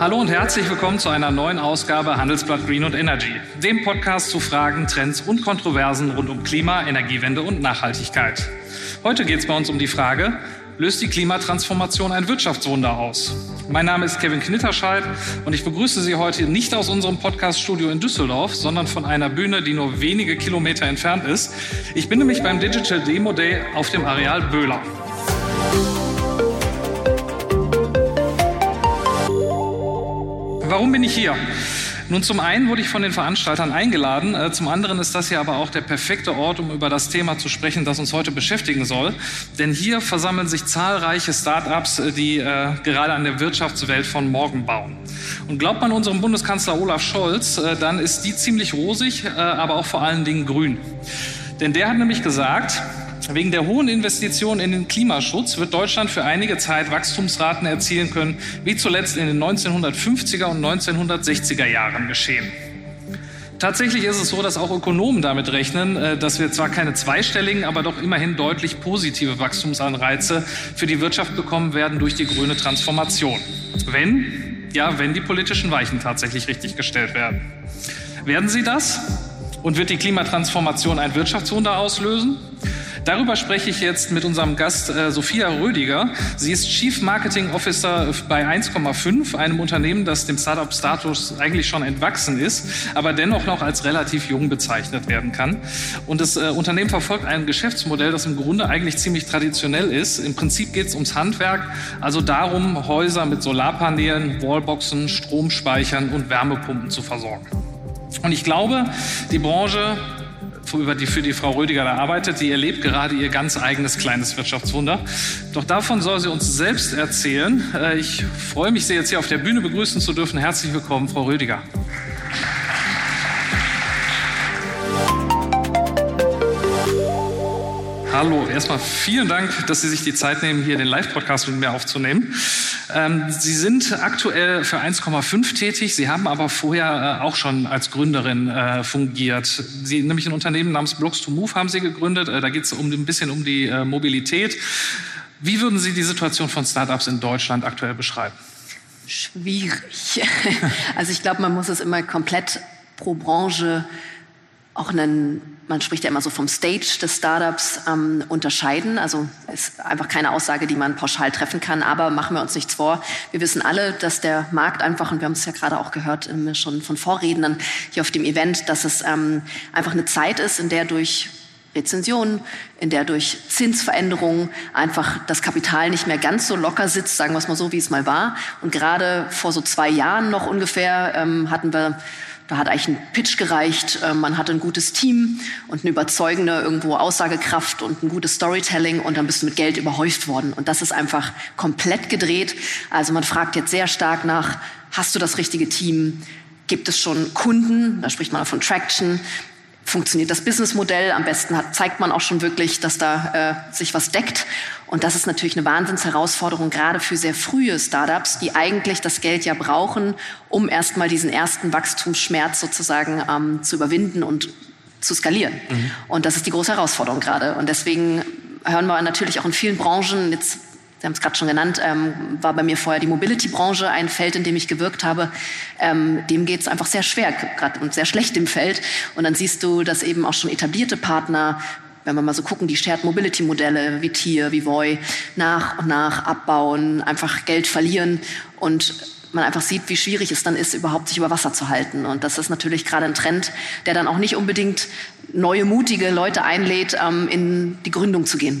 Hallo und herzlich willkommen zu einer neuen Ausgabe Handelsblatt Green und Energy, dem Podcast zu Fragen, Trends und Kontroversen rund um Klima, Energiewende und Nachhaltigkeit. Heute geht es bei uns um die Frage, löst die Klimatransformation ein Wirtschaftswunder aus? Mein Name ist Kevin Knitterscheid und ich begrüße Sie heute nicht aus unserem Podcaststudio in Düsseldorf, sondern von einer Bühne, die nur wenige Kilometer entfernt ist. Ich bin nämlich beim Digital Demo Day auf dem Areal Böhler. Warum bin ich hier? Nun, zum einen wurde ich von den Veranstaltern eingeladen, äh, zum anderen ist das hier aber auch der perfekte Ort, um über das Thema zu sprechen, das uns heute beschäftigen soll. Denn hier versammeln sich zahlreiche Start-ups, äh, die äh, gerade an der Wirtschaftswelt von morgen bauen. Und glaubt man unserem Bundeskanzler Olaf Scholz, äh, dann ist die ziemlich rosig, äh, aber auch vor allen Dingen grün. Denn der hat nämlich gesagt, Wegen der hohen Investitionen in den Klimaschutz wird Deutschland für einige Zeit Wachstumsraten erzielen können, wie zuletzt in den 1950er und 1960er Jahren geschehen. Tatsächlich ist es so, dass auch Ökonomen damit rechnen, äh, dass wir zwar keine zweistelligen, aber doch immerhin deutlich positive Wachstumsanreize für die Wirtschaft bekommen werden durch die grüne Transformation. Wenn, ja, wenn die politischen Weichen tatsächlich richtig gestellt werden. Werden sie das? Und wird die Klimatransformation ein Wirtschaftswunder auslösen? Darüber spreche ich jetzt mit unserem Gast äh, Sophia Rödiger. Sie ist Chief Marketing Officer bei 1,5, einem Unternehmen, das dem Startup-Status eigentlich schon entwachsen ist, aber dennoch noch als relativ jung bezeichnet werden kann. Und das äh, Unternehmen verfolgt ein Geschäftsmodell, das im Grunde eigentlich ziemlich traditionell ist. Im Prinzip geht es ums Handwerk, also darum, Häuser mit Solarpanelen, Wallboxen, Stromspeichern und Wärmepumpen zu versorgen. Und ich glaube, die Branche für die Frau Rödiger da arbeitet, die erlebt gerade ihr ganz eigenes kleines Wirtschaftswunder. Doch davon soll sie uns selbst erzählen. Äh, ich freue mich, Sie jetzt hier auf der Bühne begrüßen zu dürfen. Herzlich willkommen, Frau Rödiger. Hallo, erstmal vielen Dank, dass Sie sich die Zeit nehmen, hier den Live-Podcast mit mir aufzunehmen. Ähm, Sie sind aktuell für 1,5 tätig. Sie haben aber vorher äh, auch schon als Gründerin äh, fungiert. Sie nämlich ein Unternehmen namens Blocks to Move haben Sie gegründet. Äh, da geht es um, ein bisschen um die äh, Mobilität. Wie würden Sie die Situation von Startups in Deutschland aktuell beschreiben? Schwierig. Also ich glaube, man muss es immer komplett pro Branche auch einen man spricht ja immer so vom Stage des Startups, ähm, unterscheiden. Also ist einfach keine Aussage, die man pauschal treffen kann. Aber machen wir uns nichts vor. Wir wissen alle, dass der Markt einfach, und wir haben es ja gerade auch gehört ähm, schon von Vorrednern hier auf dem Event, dass es ähm, einfach eine Zeit ist, in der durch Rezensionen, in der durch Zinsveränderungen einfach das Kapital nicht mehr ganz so locker sitzt, sagen wir es mal so, wie es mal war. Und gerade vor so zwei Jahren noch ungefähr ähm, hatten wir da hat eigentlich ein Pitch gereicht, äh, man hatte ein gutes Team und eine überzeugende irgendwo Aussagekraft und ein gutes Storytelling und dann bist du mit Geld überhäuft worden. Und das ist einfach komplett gedreht. Also man fragt jetzt sehr stark nach, hast du das richtige Team? Gibt es schon Kunden? Da spricht man von Traction funktioniert das Businessmodell. Am besten hat, zeigt man auch schon wirklich, dass da äh, sich was deckt. Und das ist natürlich eine Wahnsinnsherausforderung, gerade für sehr frühe Startups, die eigentlich das Geld ja brauchen, um erstmal diesen ersten Wachstumsschmerz sozusagen ähm, zu überwinden und zu skalieren. Mhm. Und das ist die große Herausforderung gerade. Und deswegen hören wir natürlich auch in vielen Branchen, jetzt Sie haben es gerade schon genannt, ähm, war bei mir vorher die Mobility-Branche ein Feld, in dem ich gewirkt habe. Ähm, dem geht es einfach sehr schwer, gerade und sehr schlecht im Feld. Und dann siehst du, dass eben auch schon etablierte Partner wenn wir mal so gucken, die Shared Mobility Modelle wie Tier, wie Voi nach und nach abbauen, einfach Geld verlieren und man einfach sieht, wie schwierig es dann ist, überhaupt sich über Wasser zu halten. Und das ist natürlich gerade ein Trend, der dann auch nicht unbedingt neue, mutige Leute einlädt, ähm, in die Gründung zu gehen.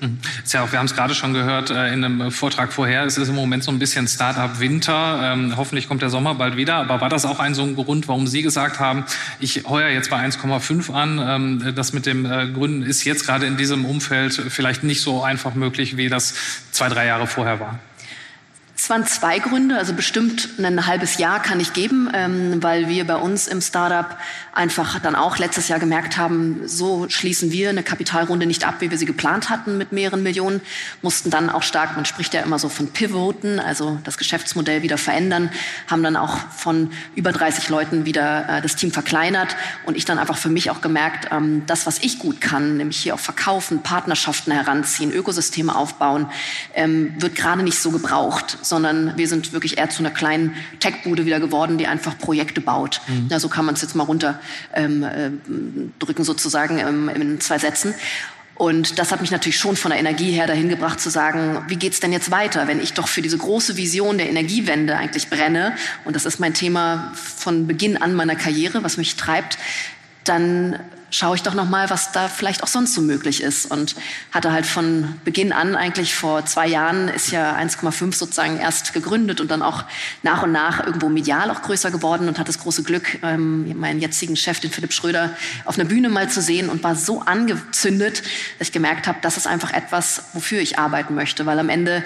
Mhm. Ist ja auch, wir haben es gerade schon gehört äh, in einem Vortrag vorher, es ist im Moment so ein bisschen Start-up-Winter. Ähm, hoffentlich kommt der Sommer bald wieder. Aber war das auch ein so ein Grund, warum Sie gesagt haben, ich heuer jetzt bei 1,5 an? Ähm, das mit dem äh, Gründen ist jetzt gerade in diesem Umfeld vielleicht nicht so einfach möglich, wie das zwei, drei Jahre vorher war. Es waren zwei Gründe, also bestimmt ein halbes Jahr kann ich geben, ähm, weil wir bei uns im Startup einfach dann auch letztes Jahr gemerkt haben, so schließen wir eine Kapitalrunde nicht ab, wie wir sie geplant hatten mit mehreren Millionen, mussten dann auch stark, man spricht ja immer so von Pivoten, also das Geschäftsmodell wieder verändern, haben dann auch von über 30 Leuten wieder äh, das Team verkleinert und ich dann einfach für mich auch gemerkt, ähm, das, was ich gut kann, nämlich hier auch verkaufen, Partnerschaften heranziehen, Ökosysteme aufbauen, ähm, wird gerade nicht so gebraucht sondern wir sind wirklich eher zu einer kleinen Tech-Bude wieder geworden, die einfach Projekte baut. Mhm. Ja, so kann man es jetzt mal runterdrücken ähm, äh, sozusagen ähm, in zwei Sätzen. Und das hat mich natürlich schon von der Energie her dahin gebracht zu sagen, wie geht's denn jetzt weiter, wenn ich doch für diese große Vision der Energiewende eigentlich brenne und das ist mein Thema von Beginn an meiner Karriere, was mich treibt, dann schaue ich doch noch mal, was da vielleicht auch sonst so möglich ist. Und hatte halt von Beginn an, eigentlich vor zwei Jahren, ist ja 1,5 sozusagen erst gegründet und dann auch nach und nach irgendwo medial auch größer geworden und hatte das große Glück, ähm, meinen jetzigen Chef, den Philipp Schröder, auf einer Bühne mal zu sehen und war so angezündet, dass ich gemerkt habe, das ist einfach etwas, wofür ich arbeiten möchte, weil am Ende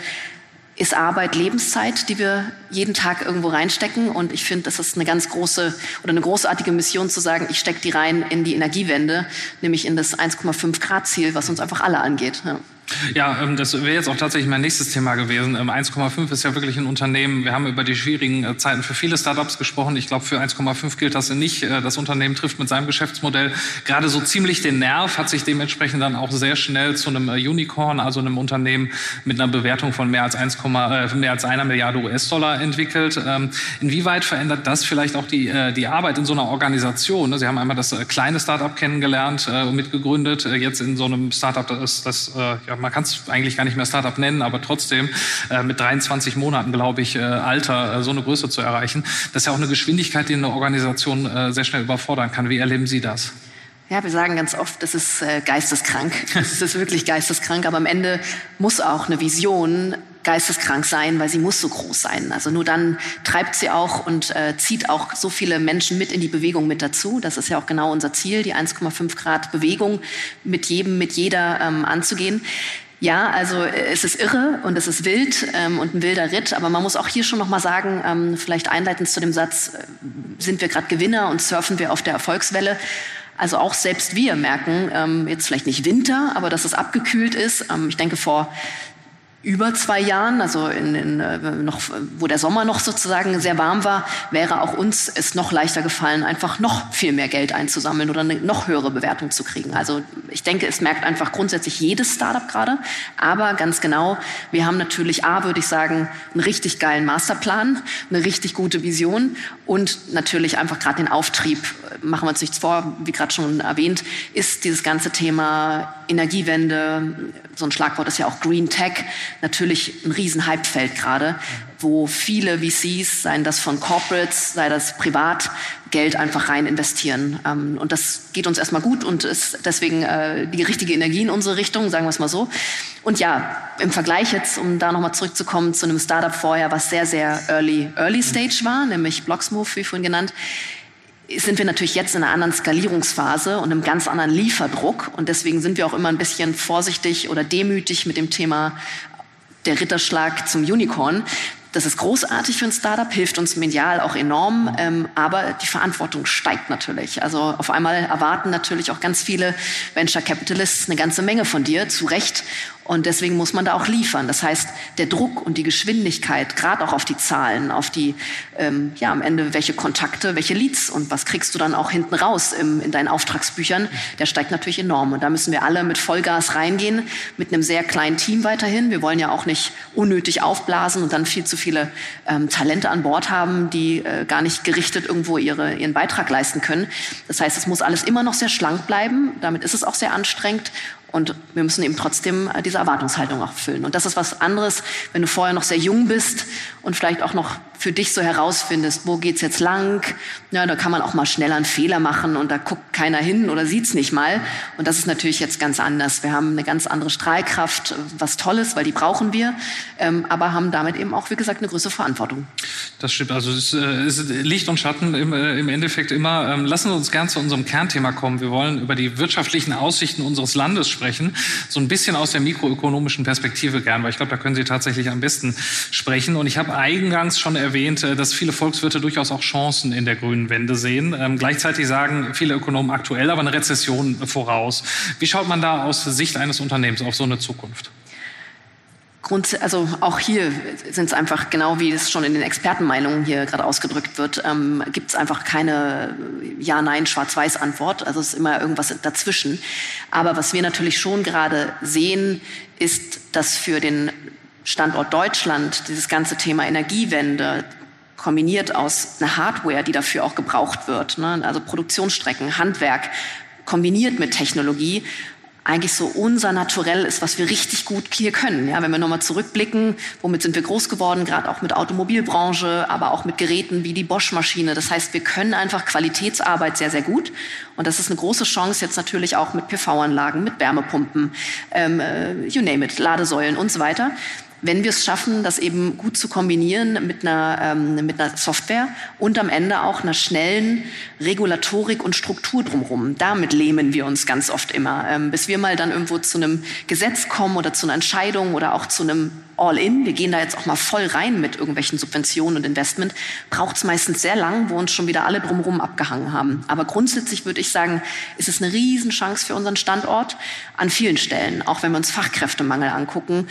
ist Arbeit Lebenszeit, die wir jeden Tag irgendwo reinstecken. Und ich finde, das ist eine ganz große oder eine großartige Mission zu sagen, ich stecke die rein in die Energiewende, nämlich in das 1,5 Grad Ziel, was uns einfach alle angeht. Ja. Ja, ähm, das wäre jetzt auch tatsächlich mein nächstes Thema gewesen. 1,5 ähm, ist ja wirklich ein Unternehmen. Wir haben über die schwierigen äh, Zeiten für viele Startups gesprochen. Ich glaube, für 1,5 gilt das nicht. Äh, das Unternehmen trifft mit seinem Geschäftsmodell gerade so ziemlich den Nerv, hat sich dementsprechend dann auch sehr schnell zu einem äh, Unicorn, also einem Unternehmen mit einer Bewertung von mehr als 1, mehr als einer Milliarde US-Dollar entwickelt. Ähm, inwieweit verändert das vielleicht auch die, die Arbeit in so einer Organisation? Ne? Sie haben einmal das kleine Startup kennengelernt und mitgegründet, jetzt in so einem Startup, das, das ja, man kann es eigentlich gar nicht mehr Startup nennen, aber trotzdem äh, mit 23 Monaten, glaube ich, äh, Alter, äh, so eine Größe zu erreichen, das ist ja auch eine Geschwindigkeit, die eine Organisation äh, sehr schnell überfordern kann. Wie erleben Sie das? Ja, wir sagen ganz oft, das ist äh, geisteskrank. Das ist wirklich geisteskrank, aber am Ende muss auch eine Vision geisteskrank sein, weil sie muss so groß sein. Also nur dann treibt sie auch und äh, zieht auch so viele Menschen mit in die Bewegung mit dazu. Das ist ja auch genau unser Ziel, die 1,5 Grad Bewegung mit jedem, mit jeder ähm, anzugehen. Ja, also äh, es ist irre und es ist wild ähm, und ein wilder Ritt, aber man muss auch hier schon noch mal sagen, ähm, vielleicht einleitend zu dem Satz, äh, sind wir gerade Gewinner und surfen wir auf der Erfolgswelle. Also auch selbst wir merken, ähm, jetzt vielleicht nicht Winter, aber dass es abgekühlt ist. Ähm, ich denke, vor über zwei Jahren, also in, in, äh, noch, wo der Sommer noch sozusagen sehr warm war, wäre auch uns es noch leichter gefallen, einfach noch viel mehr Geld einzusammeln oder eine noch höhere Bewertung zu kriegen. Also ich denke, es merkt einfach grundsätzlich jedes Startup gerade. Aber ganz genau, wir haben natürlich A, würde ich sagen, einen richtig geilen Masterplan, eine richtig gute Vision und natürlich einfach gerade den Auftrieb, machen wir uns nichts vor, wie gerade schon erwähnt, ist dieses ganze Thema Energiewende, so ein Schlagwort ist ja auch Green Tech, natürlich ein Riesenhypefeld gerade, wo viele VCs, seien das von Corporates, sei das privat, Geld einfach rein investieren. Ähm, und das geht uns erstmal gut und ist deswegen äh, die richtige Energie in unsere Richtung, sagen wir es mal so. Und ja, im Vergleich jetzt, um da nochmal zurückzukommen zu einem Startup vorher, was sehr, sehr early, early stage war, nämlich Blocksmove, wie vorhin genannt, sind wir natürlich jetzt in einer anderen Skalierungsphase und einem ganz anderen Lieferdruck. Und deswegen sind wir auch immer ein bisschen vorsichtig oder demütig mit dem Thema der Ritterschlag zum Unicorn. Das ist großartig für ein Startup, hilft uns medial auch enorm, ähm, aber die Verantwortung steigt natürlich. Also auf einmal erwarten natürlich auch ganz viele Venture Capitalists eine ganze Menge von dir, zu Recht. Und deswegen muss man da auch liefern. Das heißt, der Druck und die Geschwindigkeit, gerade auch auf die Zahlen, auf die, ähm, ja, am Ende welche Kontakte, welche Leads und was kriegst du dann auch hinten raus im, in deinen Auftragsbüchern, der steigt natürlich enorm. Und da müssen wir alle mit Vollgas reingehen, mit einem sehr kleinen Team weiterhin. Wir wollen ja auch nicht unnötig aufblasen und dann viel zu viele ähm, Talente an Bord haben, die äh, gar nicht gerichtet irgendwo ihre, ihren Beitrag leisten können. Das heißt, es muss alles immer noch sehr schlank bleiben. Damit ist es auch sehr anstrengend. Und wir müssen eben trotzdem diese Erwartungshaltung auch erfüllen. Und das ist was anderes, wenn du vorher noch sehr jung bist und vielleicht auch noch für dich so herausfindest, wo geht's jetzt lang. Ja, da kann man auch mal schneller einen Fehler machen und da guckt keiner hin oder sieht's nicht mal. Und das ist natürlich jetzt ganz anders. Wir haben eine ganz andere Strahlkraft, was Tolles, weil die brauchen wir, ähm, aber haben damit eben auch, wie gesagt, eine größere Verantwortung. Das stimmt. Also es, äh, ist Licht und Schatten im, äh, im Endeffekt immer. Ähm, lassen Sie uns gern zu unserem Kernthema kommen. Wir wollen über die wirtschaftlichen Aussichten unseres Landes sprechen, so ein bisschen aus der mikroökonomischen Perspektive gern, weil ich glaube, da können Sie tatsächlich am besten sprechen. Und ich habe eingangs schon erwähnt, äh, dass viele Volkswirte durchaus auch Chancen in der grünen Wende sehen. Ähm, gleichzeitig sagen viele Ökonomen aktuell aber eine Rezession voraus. Wie schaut man da aus Sicht eines Unternehmens auf so eine Zukunft? Grund, also auch hier sind es einfach genau wie es schon in den Expertenmeinungen hier gerade ausgedrückt wird, ähm, gibt es einfach keine Ja, Nein, Schwarz-Weiß-Antwort. Also es ist immer irgendwas dazwischen. Aber was wir natürlich schon gerade sehen, ist, dass für den Standort Deutschland dieses ganze Thema Energiewende kombiniert aus einer Hardware, die dafür auch gebraucht wird, ne? also Produktionsstrecken, Handwerk, kombiniert mit Technologie, eigentlich so unser Naturell ist, was wir richtig gut hier können. Ja, wenn wir nochmal zurückblicken, womit sind wir groß geworden, gerade auch mit Automobilbranche, aber auch mit Geräten wie die Bosch-Maschine. Das heißt, wir können einfach Qualitätsarbeit sehr, sehr gut. Und das ist eine große Chance jetzt natürlich auch mit PV-Anlagen, mit Wärmepumpen, ähm, äh, you name it, Ladesäulen und so weiter wenn wir es schaffen, das eben gut zu kombinieren mit einer, ähm, mit einer Software und am Ende auch einer schnellen Regulatorik und Struktur drumherum. Damit lähmen wir uns ganz oft immer. Ähm, bis wir mal dann irgendwo zu einem Gesetz kommen oder zu einer Entscheidung oder auch zu einem All-in, wir gehen da jetzt auch mal voll rein mit irgendwelchen Subventionen und Investment, braucht es meistens sehr lang, wo uns schon wieder alle drumherum abgehangen haben. Aber grundsätzlich würde ich sagen, ist es eine Riesenchance für unseren Standort an vielen Stellen, auch wenn wir uns Fachkräftemangel angucken.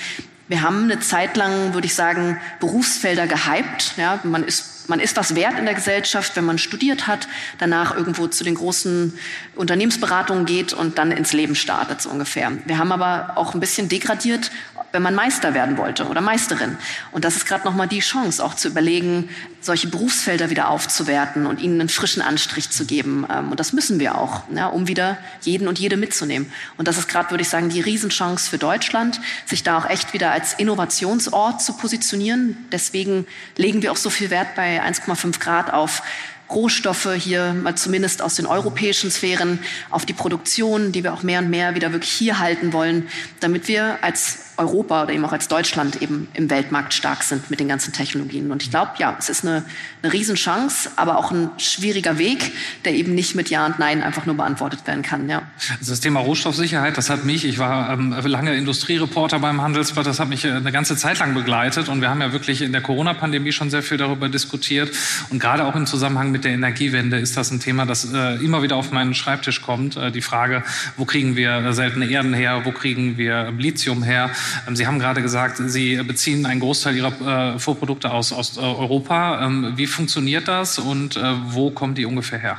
Wir haben eine Zeit lang, würde ich sagen, Berufsfelder gehypt. Ja, man ist man ist was wert in der Gesellschaft, wenn man studiert hat, danach irgendwo zu den großen Unternehmensberatungen geht und dann ins Leben startet, so ungefähr. Wir haben aber auch ein bisschen degradiert wenn man Meister werden wollte oder Meisterin. Und das ist gerade nochmal die Chance, auch zu überlegen, solche Berufsfelder wieder aufzuwerten und ihnen einen frischen Anstrich zu geben. Ähm, und das müssen wir auch, ja, um wieder jeden und jede mitzunehmen. Und das ist gerade, würde ich sagen, die Riesenchance für Deutschland, sich da auch echt wieder als Innovationsort zu positionieren. Deswegen legen wir auch so viel Wert bei 1,5 Grad auf Rohstoffe hier mal zumindest aus den europäischen Sphären auf die Produktion, die wir auch mehr und mehr wieder wirklich hier halten wollen, damit wir als Europa oder eben auch als Deutschland eben im Weltmarkt stark sind mit den ganzen Technologien. Und ich glaube, ja, es ist eine, eine Riesenchance, aber auch ein schwieriger Weg, der eben nicht mit Ja und Nein einfach nur beantwortet werden kann. Ja. Also das Thema Rohstoffsicherheit, das hat mich, ich war ähm, lange Industriereporter beim Handelsblatt, das hat mich äh, eine ganze Zeit lang begleitet und wir haben ja wirklich in der Corona-Pandemie schon sehr viel darüber diskutiert und gerade auch im Zusammenhang mit der Energiewende ist das ein Thema, das äh, immer wieder auf meinen Schreibtisch kommt. Äh, die Frage, wo kriegen wir seltene Erden her, wo kriegen wir Lithium her? Ähm, Sie haben gerade gesagt, Sie beziehen einen Großteil Ihrer äh, Vorprodukte aus, aus Europa. Ähm, wie funktioniert das und äh, wo kommen die ungefähr her?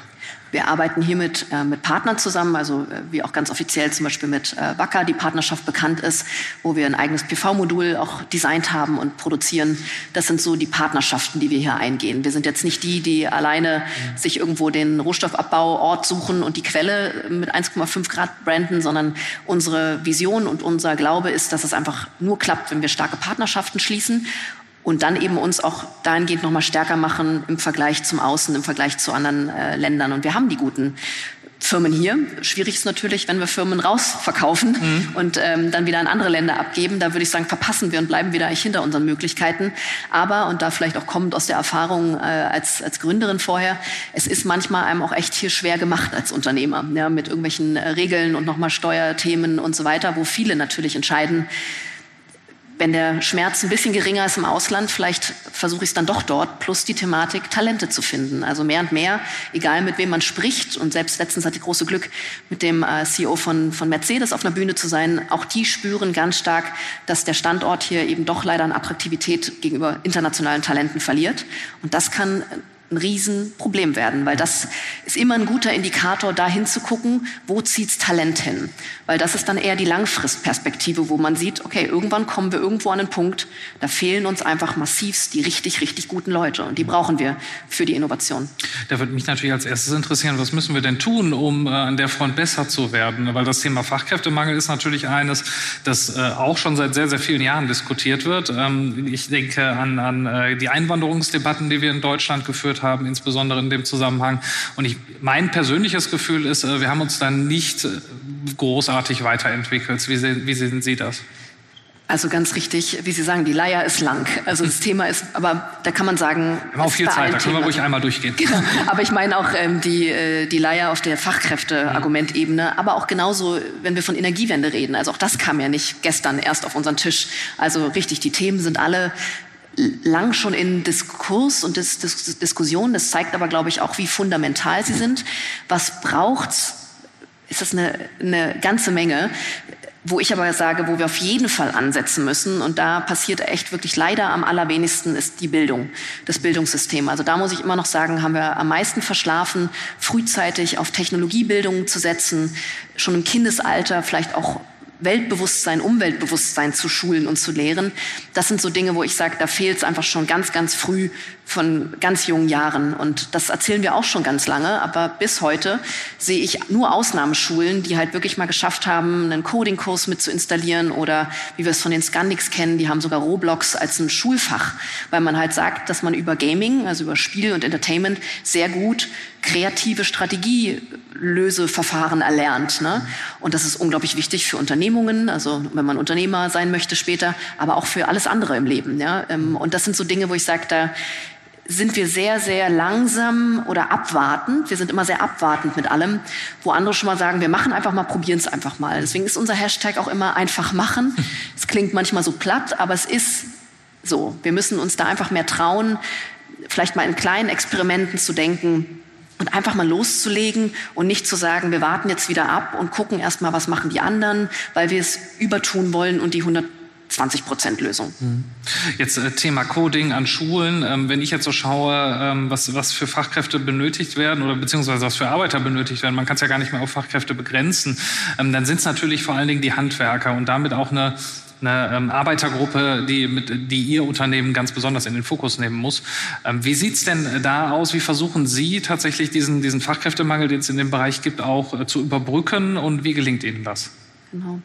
Wir arbeiten hiermit äh, mit Partnern zusammen, also äh, wie auch ganz offiziell zum Beispiel mit äh, Wacker, die Partnerschaft bekannt ist, wo wir ein eigenes PV-Modul auch designt haben und produzieren. Das sind so die Partnerschaften, die wir hier eingehen. Wir sind jetzt nicht die, die alleine mhm. sich irgendwo den Rohstoffabbauort suchen und die Quelle mit 1,5 Grad branden, sondern unsere Vision und unser Glaube ist, dass es einfach nur klappt, wenn wir starke Partnerschaften schließen und dann eben uns auch dahingehend noch mal stärker machen im Vergleich zum Außen, im Vergleich zu anderen äh, Ländern. Und wir haben die guten Firmen hier. Schwierig ist natürlich, wenn wir Firmen rausverkaufen mhm. und ähm, dann wieder an andere Länder abgeben. Da würde ich sagen, verpassen wir und bleiben wieder eigentlich hinter unseren Möglichkeiten. Aber, und da vielleicht auch kommend aus der Erfahrung äh, als, als Gründerin vorher, es ist manchmal einem auch echt hier schwer gemacht als Unternehmer, ja, mit irgendwelchen äh, Regeln und nochmal Steuerthemen und so weiter, wo viele natürlich entscheiden, wenn der Schmerz ein bisschen geringer ist im Ausland, vielleicht versuche ich es dann doch dort, plus die Thematik, Talente zu finden. Also mehr und mehr, egal mit wem man spricht. Und selbst letztens hatte ich große Glück, mit dem äh, CEO von, von Mercedes auf einer Bühne zu sein. Auch die spüren ganz stark, dass der Standort hier eben doch leider an Attraktivität gegenüber internationalen Talenten verliert. Und das kann ein Riesenproblem werden, weil das ist immer ein guter Indikator, da hinzugucken, wo zieht's Talent hin. Weil das ist dann eher die Langfristperspektive, wo man sieht, okay, irgendwann kommen wir irgendwo an einen Punkt, da fehlen uns einfach massivst die richtig, richtig guten Leute und die brauchen wir für die Innovation. Da würde mich natürlich als erstes interessieren, was müssen wir denn tun, um äh, an der Front besser zu werden? Weil das Thema Fachkräftemangel ist natürlich eines, das äh, auch schon seit sehr, sehr vielen Jahren diskutiert wird. Ähm, ich denke an, an äh, die Einwanderungsdebatten, die wir in Deutschland geführt haben, insbesondere in dem Zusammenhang. Und ich, mein persönliches Gefühl ist, äh, wir haben uns dann nicht äh, großartig weiterentwickelt. Wie sehen, wie sehen Sie das? Also ganz richtig, wie Sie sagen, die Leier ist lang. Also das Thema ist, aber da kann man sagen, wir haben auch viel Zeit, da können wir ruhig einmal durchgehen. Genau. Aber ich meine auch ähm, die, äh, die Leier auf der Fachkräfteargumentebene, aber auch genauso, wenn wir von Energiewende reden. Also auch das kam ja nicht gestern erst auf unseren Tisch. Also richtig, die Themen sind alle lang schon in Diskurs und Dis Dis Diskussion. Das zeigt aber, glaube ich, auch, wie fundamental sie sind. Was braucht's? Ist das eine, eine ganze Menge? Wo ich aber sage, wo wir auf jeden Fall ansetzen müssen, und da passiert echt wirklich leider am allerwenigsten, ist die Bildung, das Bildungssystem. Also da muss ich immer noch sagen, haben wir am meisten verschlafen, frühzeitig auf Technologiebildung zu setzen, schon im Kindesalter vielleicht auch Weltbewusstsein, Umweltbewusstsein zu schulen und zu lehren. Das sind so Dinge, wo ich sage, da fehlt es einfach schon ganz, ganz früh von ganz jungen Jahren. Und das erzählen wir auch schon ganz lange. Aber bis heute sehe ich nur Ausnahmeschulen, die halt wirklich mal geschafft haben, einen Coding-Kurs mit zu installieren oder wie wir es von den Scandics kennen, die haben sogar Roblox als ein Schulfach, weil man halt sagt, dass man über Gaming, also über Spiel und Entertainment sehr gut kreative Strategielöseverfahren erlernt. Ne? Und das ist unglaublich wichtig für Unternehmungen, also wenn man Unternehmer sein möchte später, aber auch für alles andere im Leben. Ja? Ähm, und das sind so Dinge, wo ich sage, da sind wir sehr, sehr langsam oder abwartend. Wir sind immer sehr abwartend mit allem, wo andere schon mal sagen, wir machen einfach mal, probieren es einfach mal. Deswegen ist unser Hashtag auch immer einfach machen. Es klingt manchmal so platt, aber es ist so. Wir müssen uns da einfach mehr trauen, vielleicht mal in kleinen Experimenten zu denken, und einfach mal loszulegen und nicht zu sagen, wir warten jetzt wieder ab und gucken erst mal, was machen die anderen, weil wir es übertun wollen und die 100 20 Prozent Lösung. Mhm. Jetzt äh, Thema Coding an Schulen. Ähm, wenn ich jetzt so schaue, ähm, was, was für Fachkräfte benötigt werden oder beziehungsweise was für Arbeiter benötigt werden, man kann es ja gar nicht mehr auf Fachkräfte begrenzen, ähm, dann sind es natürlich vor allen Dingen die Handwerker und damit auch eine eine ähm, Arbeitergruppe, die, mit, die Ihr Unternehmen ganz besonders in den Fokus nehmen muss. Ähm, wie sieht es denn da aus? Wie versuchen Sie tatsächlich diesen, diesen Fachkräftemangel, den es in dem Bereich gibt, auch äh, zu überbrücken und wie gelingt Ihnen das? Genau.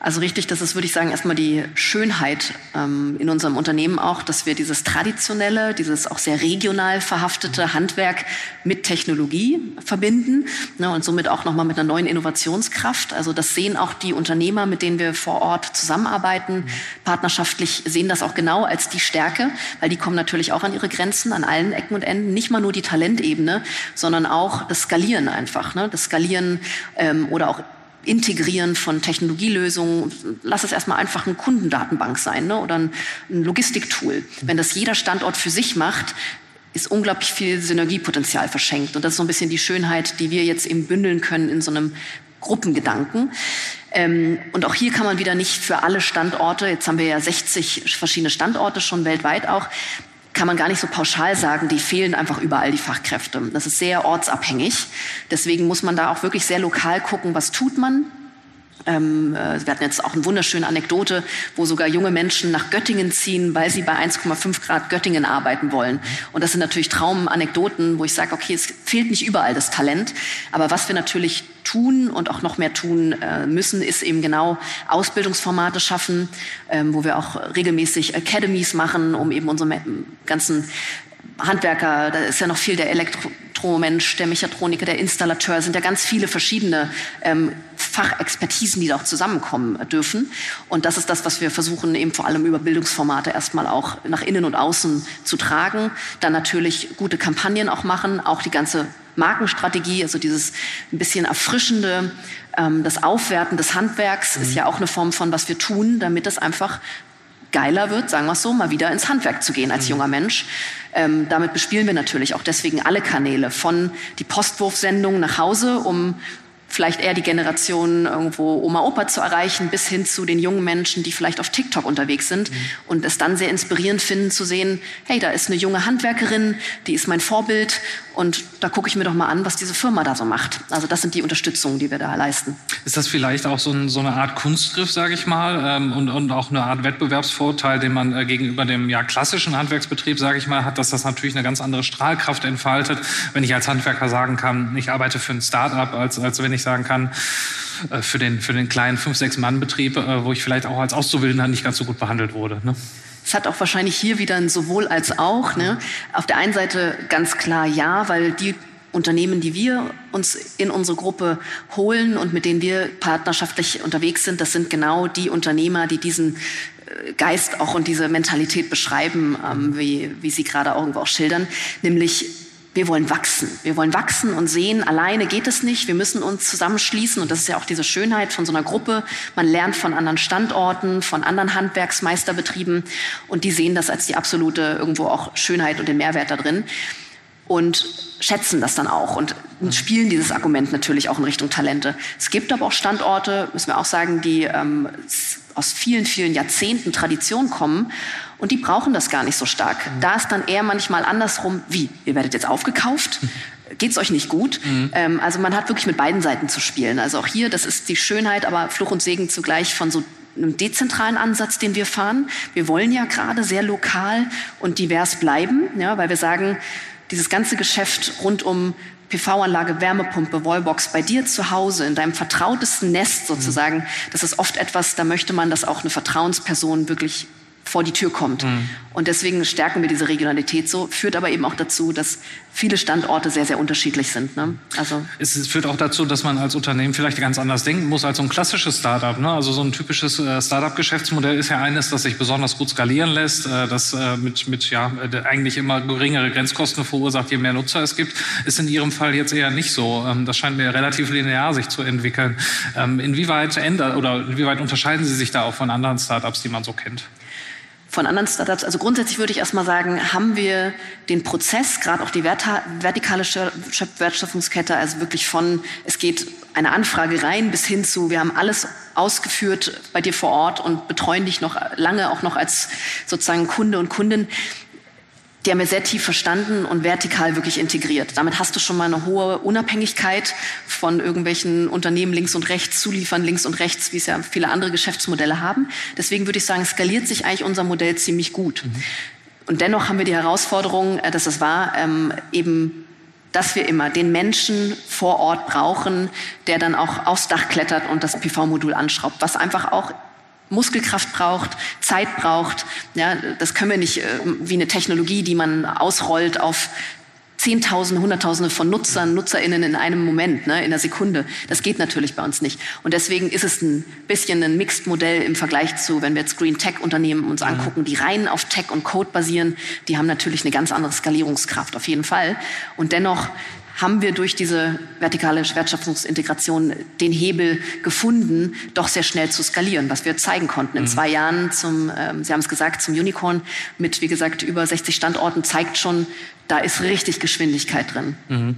Also richtig, das ist, würde ich sagen, erstmal die Schönheit ähm, in unserem Unternehmen auch, dass wir dieses traditionelle, dieses auch sehr regional verhaftete Handwerk mit Technologie verbinden ne, und somit auch nochmal mit einer neuen Innovationskraft. Also das sehen auch die Unternehmer, mit denen wir vor Ort zusammenarbeiten, partnerschaftlich sehen das auch genau als die Stärke, weil die kommen natürlich auch an ihre Grenzen an allen Ecken und Enden. Nicht mal nur die Talentebene, sondern auch das Skalieren einfach. Ne? Das Skalieren ähm, oder auch Integrieren von Technologielösungen. Lass es erstmal einfach eine Kundendatenbank sein ne? oder ein, ein Logistiktool. Wenn das jeder Standort für sich macht, ist unglaublich viel Synergiepotenzial verschenkt. Und das ist so ein bisschen die Schönheit, die wir jetzt eben bündeln können in so einem Gruppengedanken. Ähm, und auch hier kann man wieder nicht für alle Standorte, jetzt haben wir ja 60 verschiedene Standorte schon weltweit auch, kann man gar nicht so pauschal sagen, die fehlen einfach überall die Fachkräfte. Das ist sehr ortsabhängig. Deswegen muss man da auch wirklich sehr lokal gucken, was tut man. Ähm, äh, wir hatten jetzt auch eine wunderschöne Anekdote, wo sogar junge Menschen nach Göttingen ziehen, weil sie bei 1,5 Grad Göttingen arbeiten wollen. Und das sind natürlich Traumanekdoten, wo ich sage, okay, es fehlt nicht überall das Talent. Aber was wir natürlich tun und auch noch mehr tun äh, müssen, ist eben genau Ausbildungsformate schaffen, ähm, wo wir auch regelmäßig Academies machen, um eben unsere ganzen Handwerker, da ist ja noch viel der Elektromensch, der Mechatroniker, der Installateur, sind ja ganz viele verschiedene ähm, Fachexpertisen, die da auch zusammenkommen dürfen. Und das ist das, was wir versuchen, eben vor allem über Bildungsformate erstmal auch nach innen und außen zu tragen. Dann natürlich gute Kampagnen auch machen, auch die ganze Markenstrategie, also dieses ein bisschen erfrischende, ähm, das Aufwerten des Handwerks mhm. ist ja auch eine Form von, was wir tun, damit es einfach geiler wird, sagen wir es so, mal wieder ins Handwerk zu gehen als mhm. junger Mensch. Ähm, damit bespielen wir natürlich auch deswegen alle Kanäle, von die Postwurfsendung nach Hause um vielleicht eher die Generation irgendwo Oma, Opa zu erreichen, bis hin zu den jungen Menschen, die vielleicht auf TikTok unterwegs sind mhm. und es dann sehr inspirierend finden zu sehen, hey, da ist eine junge Handwerkerin, die ist mein Vorbild und da gucke ich mir doch mal an, was diese Firma da so macht. Also das sind die Unterstützungen, die wir da leisten. Ist das vielleicht auch so, ein, so eine Art Kunstgriff, sage ich mal, ähm, und, und auch eine Art Wettbewerbsvorteil, den man äh, gegenüber dem ja, klassischen Handwerksbetrieb, sage ich mal, hat, dass das natürlich eine ganz andere Strahlkraft entfaltet, wenn ich als Handwerker sagen kann, ich arbeite für ein Start-up, als, als wenn ich sagen kann, äh, für den, für den kleinen 5-6-Mann-Betrieb, äh, wo ich vielleicht auch als Auszubildender nicht ganz so gut behandelt wurde. Ne? Es hat auch wahrscheinlich hier wieder ein sowohl als auch. Ne? Auf der einen Seite ganz klar ja, weil die Unternehmen, die wir uns in unsere Gruppe holen und mit denen wir partnerschaftlich unterwegs sind, das sind genau die Unternehmer, die diesen äh, Geist auch und diese Mentalität beschreiben, ähm, wie, wie Sie gerade irgendwo auch schildern, nämlich wir wollen wachsen. Wir wollen wachsen und sehen, alleine geht es nicht. Wir müssen uns zusammenschließen. Und das ist ja auch diese Schönheit von so einer Gruppe. Man lernt von anderen Standorten, von anderen Handwerksmeisterbetrieben. Und die sehen das als die absolute irgendwo auch Schönheit und den Mehrwert da drin. Und schätzen das dann auch und spielen dieses Argument natürlich auch in Richtung Talente. Es gibt aber auch Standorte, müssen wir auch sagen, die ähm, aus vielen, vielen Jahrzehnten Tradition kommen und die brauchen das gar nicht so stark. Mhm. Da ist dann eher manchmal andersrum, wie, ihr werdet jetzt aufgekauft? Geht's euch nicht gut? Mhm. Ähm, also man hat wirklich mit beiden Seiten zu spielen. Also auch hier, das ist die Schönheit, aber Fluch und Segen zugleich von so einem dezentralen Ansatz, den wir fahren. Wir wollen ja gerade sehr lokal und divers bleiben, ja, weil wir sagen, dieses ganze Geschäft rund um PV-Anlage, Wärmepumpe, Wallbox bei dir zu Hause, in deinem vertrautesten Nest sozusagen, das ist oft etwas, da möchte man, dass auch eine Vertrauensperson wirklich vor die Tür kommt. Mhm. Und deswegen stärken wir diese Regionalität so, führt aber eben auch dazu, dass viele Standorte sehr, sehr unterschiedlich sind. Ne? Also es führt auch dazu, dass man als Unternehmen vielleicht ganz anders denken muss als so ein klassisches Startup. Ne? Also so ein typisches äh, Startup-Geschäftsmodell ist ja eines, das sich besonders gut skalieren lässt, äh, das äh, mit, mit ja, eigentlich immer geringere Grenzkosten verursacht, je mehr Nutzer es gibt. Ist in Ihrem Fall jetzt eher nicht so. Ähm, das scheint mir relativ linear sich zu entwickeln. Ähm, inwieweit ändert oder inwieweit unterscheiden Sie sich da auch von anderen Startups, die man so kennt? Von anderen Startups. Also grundsätzlich würde ich erstmal sagen, haben wir den Prozess, gerade auch die vertikale Wertschöpfungskette, also wirklich von, es geht eine Anfrage rein bis hin zu, wir haben alles ausgeführt bei dir vor Ort und betreuen dich noch lange auch noch als sozusagen Kunde und Kundin die haben wir sehr tief verstanden und vertikal wirklich integriert. Damit hast du schon mal eine hohe Unabhängigkeit von irgendwelchen Unternehmen links und rechts, Zuliefern links und rechts, wie es ja viele andere Geschäftsmodelle haben. Deswegen würde ich sagen, skaliert sich eigentlich unser Modell ziemlich gut. Mhm. Und dennoch haben wir die Herausforderung, äh, dass es war, ähm, eben dass wir immer den Menschen vor Ort brauchen, der dann auch aufs Dach klettert und das PV-Modul anschraubt, was einfach auch Muskelkraft braucht, Zeit braucht. Ja, das können wir nicht äh, wie eine Technologie, die man ausrollt auf Zehntausende, Hunderttausende von Nutzern, NutzerInnen in einem Moment, ne, in einer Sekunde. Das geht natürlich bei uns nicht. Und deswegen ist es ein bisschen ein Mixed-Modell im Vergleich zu, wenn wir jetzt Green Tech-Unternehmen uns mhm. angucken, die rein auf Tech und Code basieren, die haben natürlich eine ganz andere Skalierungskraft, auf jeden Fall. Und dennoch haben wir durch diese vertikale Wertschöpfungsintegration den Hebel gefunden, doch sehr schnell zu skalieren, was wir zeigen konnten. In mhm. zwei Jahren zum, ähm, Sie haben es gesagt, zum Unicorn mit, wie gesagt, über 60 Standorten zeigt schon, da ist richtig Geschwindigkeit drin. Mhm.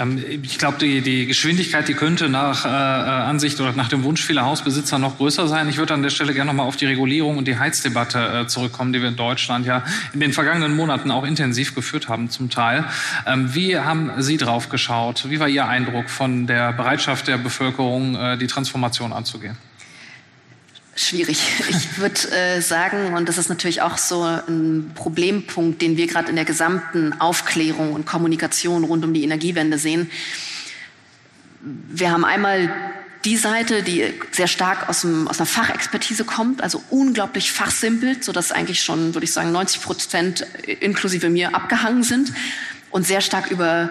Ähm, ich glaube, die, die Geschwindigkeit, die könnte nach äh, äh, Ansicht oder nach dem Wunsch vieler Hausbesitzer noch größer sein. Ich würde an der Stelle gerne noch mal auf die Regulierung und die Heizdebatte äh, zurückkommen, die wir in Deutschland ja in den vergangenen Monaten auch intensiv geführt haben, zum Teil. Ähm, wie haben Sie drauf geschaut? Wie war Ihr Eindruck von der Bereitschaft der Bevölkerung, äh, die Transformation anzugehen? Schwierig. Ich würde äh, sagen, und das ist natürlich auch so ein Problempunkt, den wir gerade in der gesamten Aufklärung und Kommunikation rund um die Energiewende sehen. Wir haben einmal die Seite, die sehr stark aus, dem, aus einer Fachexpertise kommt, also unglaublich fachsimpelt, sodass eigentlich schon, würde ich sagen, 90 Prozent inklusive mir abgehangen sind und sehr stark über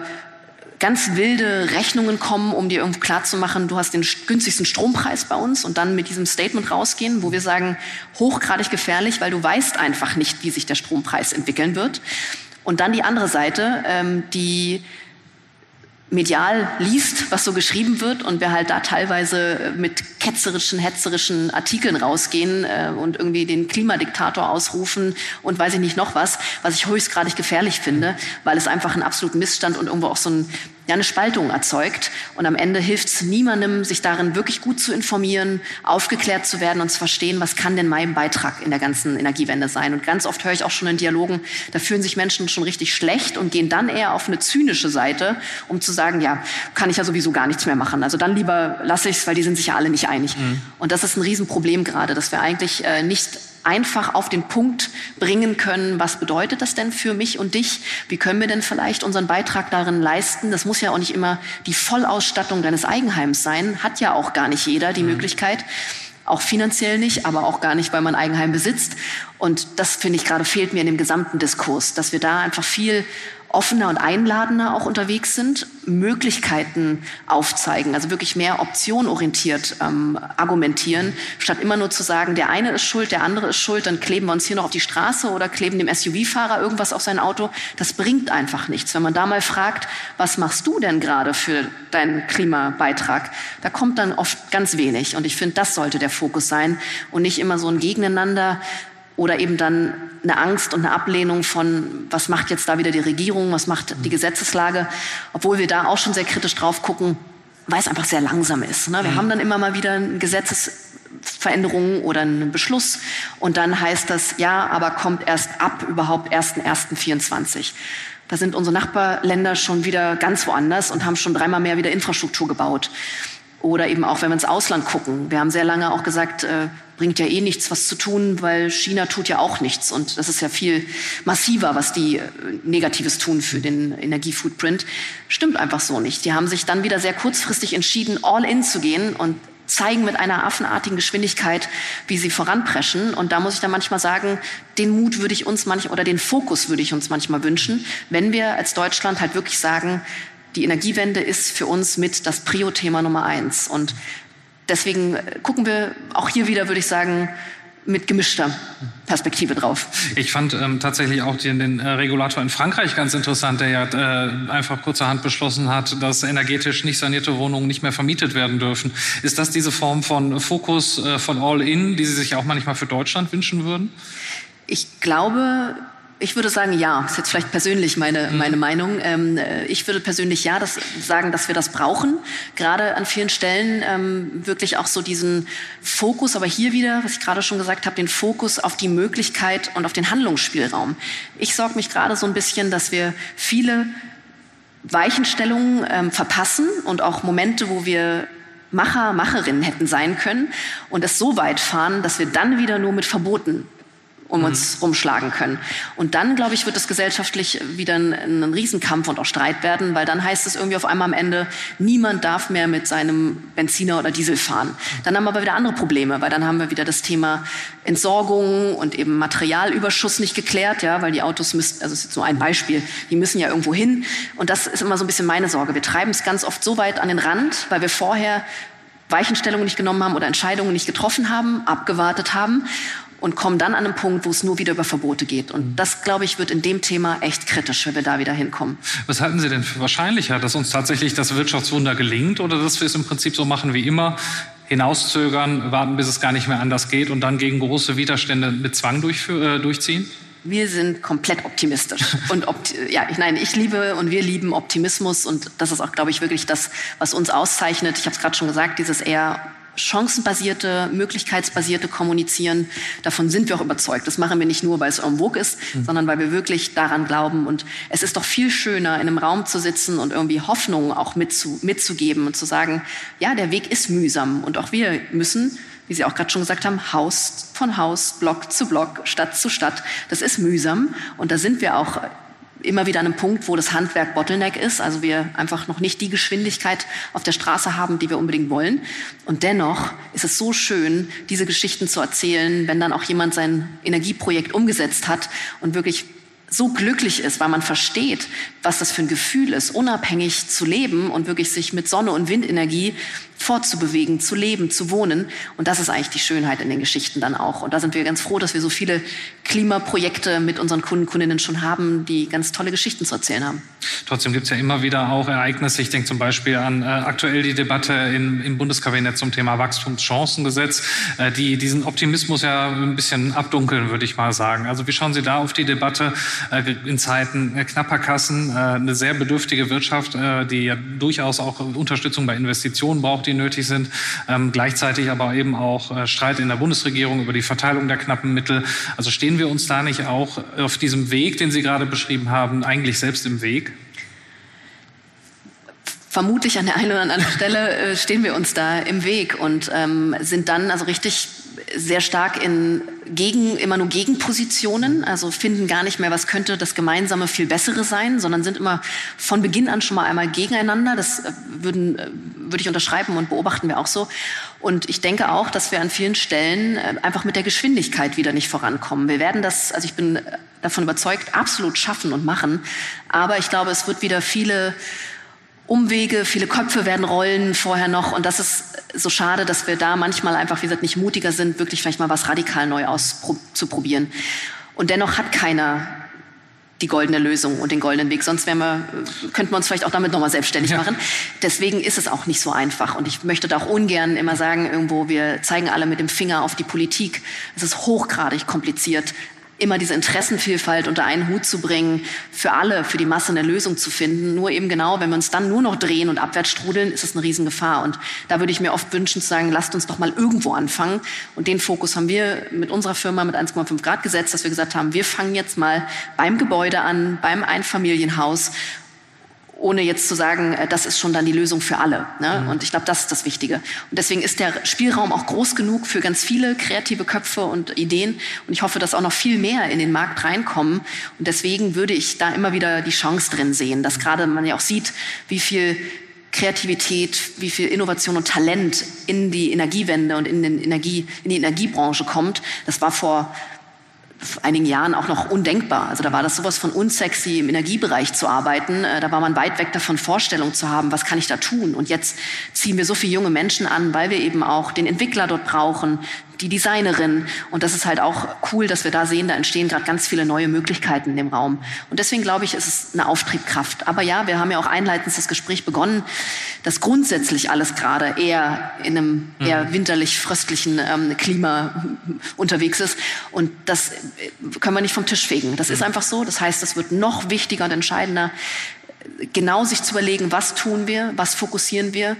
ganz wilde Rechnungen kommen, um dir irgendwo klarzumachen, du hast den günstigsten Strompreis bei uns und dann mit diesem Statement rausgehen, wo wir sagen, hochgradig gefährlich, weil du weißt einfach nicht, wie sich der Strompreis entwickeln wird. Und dann die andere Seite, ähm, die medial liest, was so geschrieben wird und wir halt da teilweise mit ketzerischen, hetzerischen Artikeln rausgehen äh, und irgendwie den Klimadiktator ausrufen und weiß ich nicht noch was, was ich höchstgradig gefährlich finde, weil es einfach einen absoluten Missstand und irgendwo auch so ein ja eine Spaltung erzeugt. Und am Ende hilft es niemandem, sich darin wirklich gut zu informieren, aufgeklärt zu werden und zu verstehen, was kann denn mein Beitrag in der ganzen Energiewende sein. Und ganz oft höre ich auch schon in Dialogen, da fühlen sich Menschen schon richtig schlecht und gehen dann eher auf eine zynische Seite, um zu sagen, ja, kann ich ja sowieso gar nichts mehr machen. Also dann lieber lasse ich es, weil die sind sich ja alle nicht einig. Mhm. Und das ist ein Riesenproblem gerade, dass wir eigentlich äh, nicht einfach auf den Punkt bringen können, was bedeutet das denn für mich und dich? Wie können wir denn vielleicht unseren Beitrag darin leisten? Das muss ja auch nicht immer die Vollausstattung deines Eigenheims sein, hat ja auch gar nicht jeder die mhm. Möglichkeit. Auch finanziell nicht, aber auch gar nicht, weil man Eigenheim besitzt. Und das finde ich gerade fehlt mir in dem gesamten Diskurs, dass wir da einfach viel offener und einladender auch unterwegs sind, Möglichkeiten aufzeigen, also wirklich mehr optionorientiert ähm, argumentieren, statt immer nur zu sagen, der eine ist schuld, der andere ist schuld, dann kleben wir uns hier noch auf die Straße oder kleben dem SUV-Fahrer irgendwas auf sein Auto. Das bringt einfach nichts. Wenn man da mal fragt, was machst du denn gerade für deinen Klimabeitrag, da kommt dann oft ganz wenig. Und ich finde, das sollte der Fokus sein und nicht immer so ein Gegeneinander oder eben dann eine Angst und eine Ablehnung von, was macht jetzt da wieder die Regierung, was macht die Gesetzeslage, obwohl wir da auch schon sehr kritisch drauf gucken, weil es einfach sehr langsam ist. Ne? Wir mhm. haben dann immer mal wieder eine Gesetzesveränderung oder einen Beschluss und dann heißt das, ja, aber kommt erst ab überhaupt 1.1.24. Da sind unsere Nachbarländer schon wieder ganz woanders und haben schon dreimal mehr wieder Infrastruktur gebaut. Oder eben auch, wenn wir ins Ausland gucken. Wir haben sehr lange auch gesagt, äh, bringt ja eh nichts, was zu tun, weil China tut ja auch nichts. Und das ist ja viel massiver, was die äh, Negatives tun für den Energiefootprint. Stimmt einfach so nicht. Die haben sich dann wieder sehr kurzfristig entschieden, all in zu gehen und zeigen mit einer affenartigen Geschwindigkeit, wie sie voranpreschen. Und da muss ich dann manchmal sagen, den Mut würde ich uns manchmal oder den Fokus würde ich uns manchmal wünschen, wenn wir als Deutschland halt wirklich sagen, die Energiewende ist für uns mit das Prio-Thema Nummer eins. Und deswegen gucken wir auch hier wieder, würde ich sagen, mit gemischter Perspektive drauf. Ich fand ähm, tatsächlich auch den, den äh, Regulator in Frankreich ganz interessant, der ja äh, einfach kurzerhand beschlossen hat, dass energetisch nicht sanierte Wohnungen nicht mehr vermietet werden dürfen. Ist das diese Form von Fokus äh, von All-In, die Sie sich auch manchmal für Deutschland wünschen würden? Ich glaube, ich würde sagen, ja. Das ist jetzt vielleicht persönlich meine, mhm. meine Meinung. Ähm, äh, ich würde persönlich ja das sagen, dass wir das brauchen. Gerade an vielen Stellen ähm, wirklich auch so diesen Fokus, aber hier wieder, was ich gerade schon gesagt habe, den Fokus auf die Möglichkeit und auf den Handlungsspielraum. Ich sorge mich gerade so ein bisschen, dass wir viele Weichenstellungen ähm, verpassen und auch Momente, wo wir Macher, Macherinnen hätten sein können und es so weit fahren, dass wir dann wieder nur mit Verboten um mhm. uns rumschlagen können. Und dann, glaube ich, wird es gesellschaftlich wieder ein, ein Riesenkampf und auch Streit werden, weil dann heißt es irgendwie auf einmal am Ende, niemand darf mehr mit seinem Benziner oder Diesel fahren. Dann haben wir aber wieder andere Probleme, weil dann haben wir wieder das Thema Entsorgung und eben Materialüberschuss nicht geklärt, ja, weil die Autos müssen, also das ist jetzt nur ein Beispiel, die müssen ja irgendwo hin. Und das ist immer so ein bisschen meine Sorge. Wir treiben es ganz oft so weit an den Rand, weil wir vorher Weichenstellungen nicht genommen haben oder Entscheidungen nicht getroffen haben, abgewartet haben und kommen dann an einen Punkt, wo es nur wieder über Verbote geht. Und das, glaube ich, wird in dem Thema echt kritisch, wenn wir da wieder hinkommen. Was halten Sie denn für wahrscheinlicher, dass uns tatsächlich das Wirtschaftswunder gelingt oder dass wir es im Prinzip so machen wie immer, hinauszögern, warten, bis es gar nicht mehr anders geht und dann gegen große Widerstände mit Zwang äh, durchziehen? Wir sind komplett optimistisch. Und opti ja, ich, nein, ich liebe und wir lieben Optimismus und das ist auch, glaube ich, wirklich das, was uns auszeichnet. Ich habe es gerade schon gesagt, dieses eher chancenbasierte, möglichkeitsbasierte Kommunizieren, davon sind wir auch überzeugt. Das machen wir nicht nur, weil es en vogue ist, mhm. sondern weil wir wirklich daran glauben. Und es ist doch viel schöner, in einem Raum zu sitzen und irgendwie Hoffnung auch mitzu, mitzugeben und zu sagen, ja, der Weg ist mühsam und auch wir müssen wie Sie auch gerade schon gesagt haben, Haus von Haus, Block zu Block, Stadt zu Stadt. Das ist mühsam und da sind wir auch immer wieder an einem Punkt, wo das Handwerk Bottleneck ist, also wir einfach noch nicht die Geschwindigkeit auf der Straße haben, die wir unbedingt wollen. Und dennoch ist es so schön, diese Geschichten zu erzählen, wenn dann auch jemand sein Energieprojekt umgesetzt hat und wirklich so glücklich ist, weil man versteht, was das für ein Gefühl ist, unabhängig zu leben und wirklich sich mit Sonne und Windenergie fortzubewegen, zu leben, zu wohnen. Und das ist eigentlich die Schönheit in den Geschichten dann auch. Und da sind wir ganz froh, dass wir so viele Klimaprojekte mit unseren Kunden, Kundinnen schon haben, die ganz tolle Geschichten zu erzählen haben. Trotzdem gibt es ja immer wieder auch Ereignisse. Ich denke zum Beispiel an äh, aktuell die Debatte in, im Bundeskabinett zum Thema Wachstumschancengesetz, äh, die diesen Optimismus ja ein bisschen abdunkeln, würde ich mal sagen. Also wie schauen Sie da auf die Debatte in Zeiten äh, knapper Kassen, äh, eine sehr bedürftige Wirtschaft, äh, die ja durchaus auch Unterstützung bei Investitionen braucht, die nötig sind, ähm, gleichzeitig aber eben auch Streit in der Bundesregierung über die Verteilung der knappen Mittel. Also stehen wir uns da nicht auch auf diesem Weg, den Sie gerade beschrieben haben, eigentlich selbst im Weg? vermutlich an der einen oder anderen Stelle äh, stehen wir uns da im Weg und ähm, sind dann also richtig sehr stark in gegen, immer nur Gegenpositionen, also finden gar nicht mehr, was könnte das Gemeinsame viel Bessere sein, sondern sind immer von Beginn an schon mal einmal gegeneinander. Das äh, würden, äh, würde ich unterschreiben und beobachten wir auch so. Und ich denke auch, dass wir an vielen Stellen einfach mit der Geschwindigkeit wieder nicht vorankommen. Wir werden das, also ich bin davon überzeugt, absolut schaffen und machen. Aber ich glaube, es wird wieder viele Umwege, viele Köpfe werden rollen vorher noch. Und das ist so schade, dass wir da manchmal einfach, wie gesagt, nicht mutiger sind, wirklich vielleicht mal was radikal neu auszuprobieren. Und dennoch hat keiner die goldene Lösung und den goldenen Weg. Sonst wären wir, könnten wir uns vielleicht auch damit nochmal selbstständig ja. machen. Deswegen ist es auch nicht so einfach. Und ich möchte da auch ungern immer sagen, irgendwo, wir zeigen alle mit dem Finger auf die Politik. Es ist hochgradig kompliziert immer diese Interessenvielfalt unter einen Hut zu bringen, für alle, für die Masse eine Lösung zu finden. Nur eben genau, wenn wir uns dann nur noch drehen und abwärts strudeln, ist es eine Riesengefahr. Und da würde ich mir oft wünschen zu sagen, lasst uns doch mal irgendwo anfangen. Und den Fokus haben wir mit unserer Firma mit 1,5 Grad gesetzt, dass wir gesagt haben, wir fangen jetzt mal beim Gebäude an, beim Einfamilienhaus ohne jetzt zu sagen, äh, das ist schon dann die Lösung für alle. Ne? Mhm. Und ich glaube, das ist das Wichtige. Und deswegen ist der Spielraum auch groß genug für ganz viele kreative Köpfe und Ideen. Und ich hoffe, dass auch noch viel mehr in den Markt reinkommen. Und deswegen würde ich da immer wieder die Chance drin sehen, dass gerade man ja auch sieht, wie viel Kreativität, wie viel Innovation und Talent in die Energiewende und in, den Energie, in die Energiebranche kommt. Das war vor einigen Jahren auch noch undenkbar. Also da war das sowas von unsexy, im Energiebereich zu arbeiten. Äh, da war man weit weg davon, Vorstellungen zu haben, was kann ich da tun. Und jetzt ziehen wir so viele junge Menschen an, weil wir eben auch den Entwickler dort brauchen, die Designerin. Und das ist halt auch cool, dass wir da sehen, da entstehen gerade ganz viele neue Möglichkeiten in dem Raum. Und deswegen glaube ich, ist es eine Auftriebkraft. Aber ja, wir haben ja auch einleitend das Gespräch begonnen, dass grundsätzlich alles gerade eher in einem mhm. eher winterlich fröstlichen ähm, Klima unterwegs ist. Und das äh, können wir nicht vom Tisch fegen. Das ist mhm. einfach so. Das heißt, es wird noch wichtiger und entscheidender, genau sich zu überlegen, was tun wir, was fokussieren wir,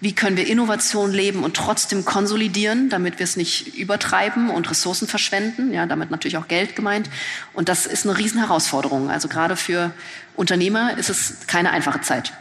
wie können wir Innovation leben und trotzdem konsolidieren, damit wir es nicht übertreiben und Ressourcen verschwenden, ja, damit natürlich auch Geld gemeint. Und das ist eine Riesenherausforderung. Also gerade für Unternehmer ist es keine einfache Zeit.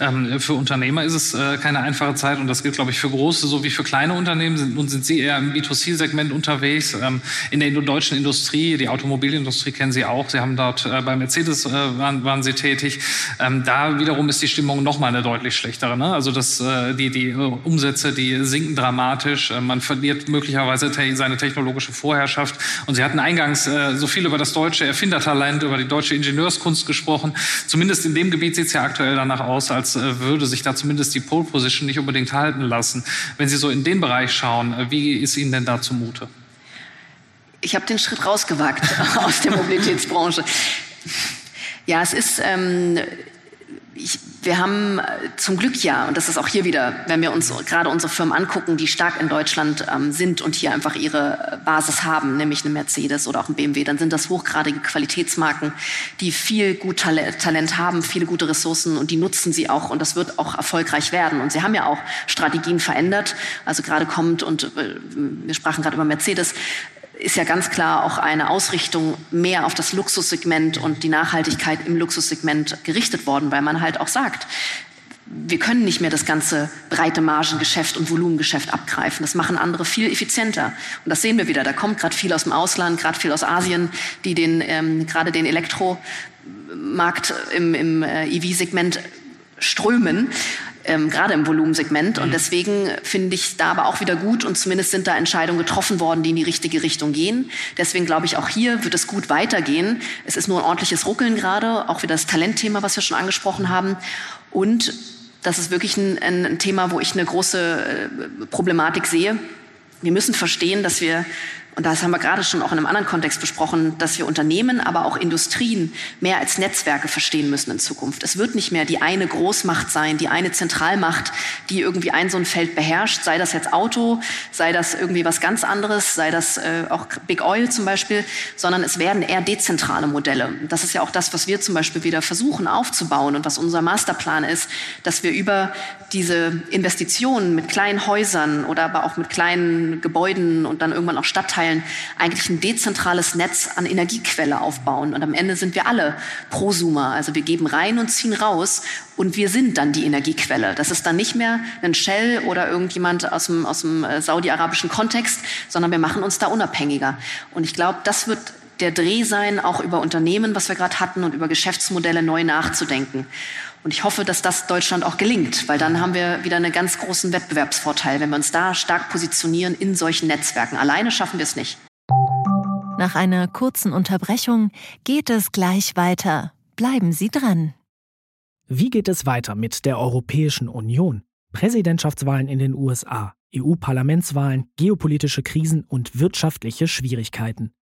Ähm, für Unternehmer ist es äh, keine einfache Zeit und das gilt, glaube ich, für große sowie für kleine Unternehmen. Nun sind Sie eher im B2C-Segment unterwegs. Ähm, in der deutschen Industrie, die Automobilindustrie kennen Sie auch. Sie haben dort äh, bei Mercedes äh, waren, waren, Sie tätig. Ähm, da wiederum ist die Stimmung noch mal eine deutlich schlechtere. Ne? Also das, äh, die, die äh, Umsätze, die sinken dramatisch. Äh, man verliert möglicherweise te seine technologische Vorherrschaft. Und Sie hatten eingangs so viel über das deutsche Erfindertalent, über die deutsche Ingenieurskunst gesprochen. Zumindest in dem Gebiet sieht es ja aktuell danach aus, als äh, würde sich da zumindest die Pole Position nicht unbedingt halten lassen. Wenn Sie so in den Bereich schauen, äh, wie ist Ihnen denn da zumute? Ich habe den Schritt rausgewagt aus der Mobilitätsbranche. Ja, es ist ähm, ich, wir haben äh, zum Glück ja, und das ist auch hier wieder, wenn wir uns gerade unsere Firmen angucken, die stark in Deutschland ähm, sind und hier einfach ihre Basis haben, nämlich eine Mercedes oder auch ein BMW, dann sind das hochgradige Qualitätsmarken, die viel gut Talent haben, viele gute Ressourcen und die nutzen sie auch und das wird auch erfolgreich werden. Und sie haben ja auch Strategien verändert. Also gerade kommt, und äh, wir sprachen gerade über Mercedes, ist ja ganz klar auch eine Ausrichtung mehr auf das Luxussegment und die Nachhaltigkeit im Luxussegment gerichtet worden, weil man halt auch sagt, wir können nicht mehr das ganze breite Margengeschäft und Volumengeschäft abgreifen. Das machen andere viel effizienter. Und das sehen wir wieder. Da kommt gerade viel aus dem Ausland, gerade viel aus Asien, die den, ähm, gerade den Elektromarkt im, im äh, EV-Segment strömen ähm, gerade im Volumensegment. Und mhm. deswegen finde ich da aber auch wieder gut und zumindest sind da Entscheidungen getroffen worden, die in die richtige Richtung gehen. Deswegen glaube ich, auch hier wird es gut weitergehen. Es ist nur ein ordentliches Ruckeln gerade, auch wieder das Talentthema, was wir schon angesprochen haben. Und das ist wirklich ein, ein Thema, wo ich eine große äh, Problematik sehe. Wir müssen verstehen, dass wir und das haben wir gerade schon auch in einem anderen Kontext besprochen, dass wir Unternehmen, aber auch Industrien mehr als Netzwerke verstehen müssen in Zukunft. Es wird nicht mehr die eine Großmacht sein, die eine Zentralmacht, die irgendwie ein so ein Feld beherrscht, sei das jetzt Auto, sei das irgendwie was ganz anderes, sei das äh, auch Big Oil zum Beispiel, sondern es werden eher dezentrale Modelle. Das ist ja auch das, was wir zum Beispiel wieder versuchen aufzubauen und was unser Masterplan ist, dass wir über diese Investitionen mit kleinen Häusern oder aber auch mit kleinen Gebäuden und dann irgendwann auch Stadtteilen eigentlich ein dezentrales Netz an Energiequelle aufbauen. Und am Ende sind wir alle Prosumer. Also wir geben rein und ziehen raus und wir sind dann die Energiequelle. Das ist dann nicht mehr ein Shell oder irgendjemand aus dem, aus dem äh, saudi-arabischen Kontext, sondern wir machen uns da unabhängiger. Und ich glaube, das wird der Dreh sein, auch über Unternehmen, was wir gerade hatten, und über Geschäftsmodelle neu nachzudenken. Und ich hoffe, dass das Deutschland auch gelingt, weil dann haben wir wieder einen ganz großen Wettbewerbsvorteil, wenn wir uns da stark positionieren in solchen Netzwerken. Alleine schaffen wir es nicht. Nach einer kurzen Unterbrechung geht es gleich weiter. Bleiben Sie dran. Wie geht es weiter mit der Europäischen Union? Präsidentschaftswahlen in den USA, EU-Parlamentswahlen, geopolitische Krisen und wirtschaftliche Schwierigkeiten.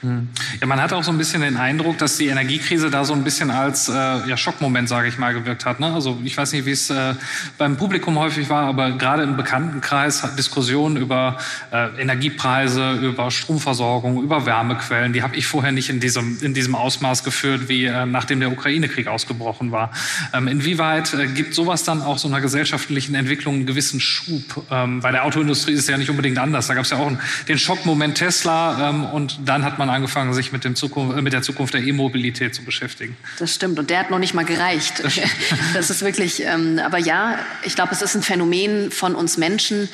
Ja, man hat auch so ein bisschen den Eindruck, dass die Energiekrise da so ein bisschen als äh, ja, Schockmoment, sage ich mal, gewirkt hat. Ne? Also ich weiß nicht, wie es äh, beim Publikum häufig war, aber gerade im Bekanntenkreis hat Diskussionen über äh, Energiepreise, über Stromversorgung, über Wärmequellen, die habe ich vorher nicht in diesem, in diesem Ausmaß geführt, wie äh, nachdem der Ukraine-Krieg ausgebrochen war. Ähm, inwieweit äh, gibt sowas dann auch so einer gesellschaftlichen Entwicklung einen gewissen Schub? Ähm, bei der Autoindustrie ist es ja nicht unbedingt anders. Da gab es ja auch einen, den Schockmoment Tesla ähm, und dann hat man man angefangen, sich mit, dem Zukunft, äh, mit der Zukunft der E-Mobilität zu beschäftigen. Das stimmt. Und der hat noch nicht mal gereicht. Das, das ist wirklich, ähm, aber ja, ich glaube, es ist ein Phänomen von uns Menschen,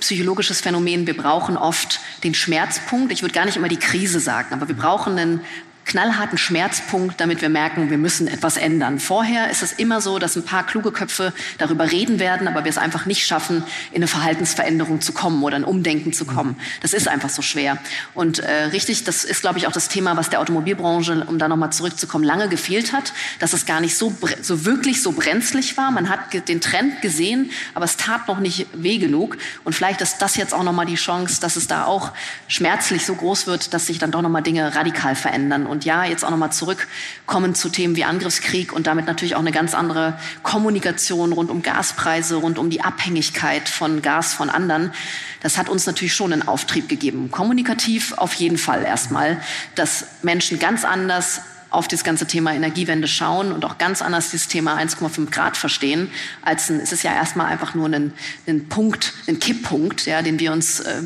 psychologisches Phänomen. Wir brauchen oft den Schmerzpunkt. Ich würde gar nicht immer die Krise sagen, aber wir brauchen einen knallharten Schmerzpunkt, damit wir merken, wir müssen etwas ändern. Vorher ist es immer so, dass ein paar kluge Köpfe darüber reden werden, aber wir es einfach nicht schaffen, in eine Verhaltensveränderung zu kommen oder ein Umdenken zu kommen. Das ist einfach so schwer. Und äh, richtig, das ist, glaube ich, auch das Thema, was der Automobilbranche, um da nochmal zurückzukommen, lange gefehlt hat, dass es gar nicht so, so wirklich so brenzlig war. Man hat den Trend gesehen, aber es tat noch nicht weh genug. Und vielleicht ist das jetzt auch nochmal die Chance, dass es da auch schmerzlich so groß wird, dass sich dann doch nochmal Dinge radikal verändern. Und ja, jetzt auch nochmal zurückkommen zu Themen wie Angriffskrieg und damit natürlich auch eine ganz andere Kommunikation rund um Gaspreise, rund um die Abhängigkeit von Gas von anderen. Das hat uns natürlich schon einen Auftrieb gegeben. Kommunikativ auf jeden Fall erstmal, dass Menschen ganz anders auf das ganze Thema Energiewende schauen und auch ganz anders dieses Thema 1,5 Grad verstehen, als ein, es ist ja erstmal einfach nur ein, ein Punkt, ein Kipppunkt, ja, den wir uns äh,